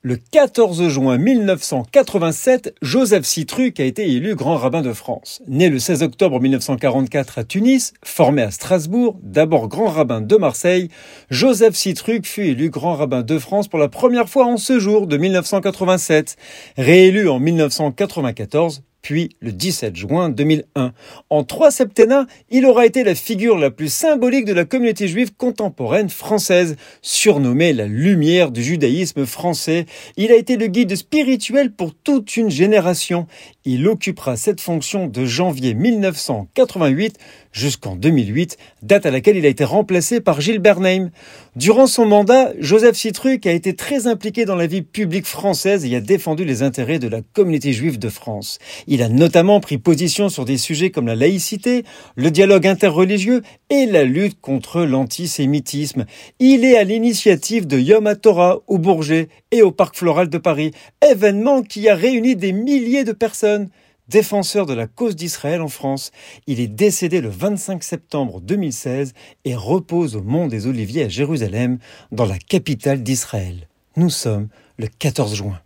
Le 14 juin 1987, Joseph Citruc a été élu grand rabbin de France. Né le 16 octobre 1944 à Tunis, formé à Strasbourg, d'abord grand rabbin de Marseille, Joseph Citruc fut élu grand rabbin de France pour la première fois en ce jour de 1987. Réélu en 1994, puis le 17 juin 2001. En trois septennats, il aura été la figure la plus symbolique de la communauté juive contemporaine française, surnommé la lumière du judaïsme français. Il a été le guide spirituel pour toute une génération. Il occupera cette fonction de janvier 1988 jusqu'en 2008, date à laquelle il a été remplacé par Gilles Bernheim. Durant son mandat, Joseph Citruc a été très impliqué dans la vie publique française et a défendu les intérêts de la communauté juive de France. Il a notamment pris position sur des sujets comme la laïcité, le dialogue interreligieux et la lutte contre l'antisémitisme. Il est à l'initiative de Yom HaTorah au Bourget et au Parc Floral de Paris, événement qui a réuni des milliers de personnes défenseur de la cause d'Israël en France. Il est décédé le 25 septembre 2016 et repose au Mont des Oliviers à Jérusalem, dans la capitale d'Israël. Nous sommes le 14 juin.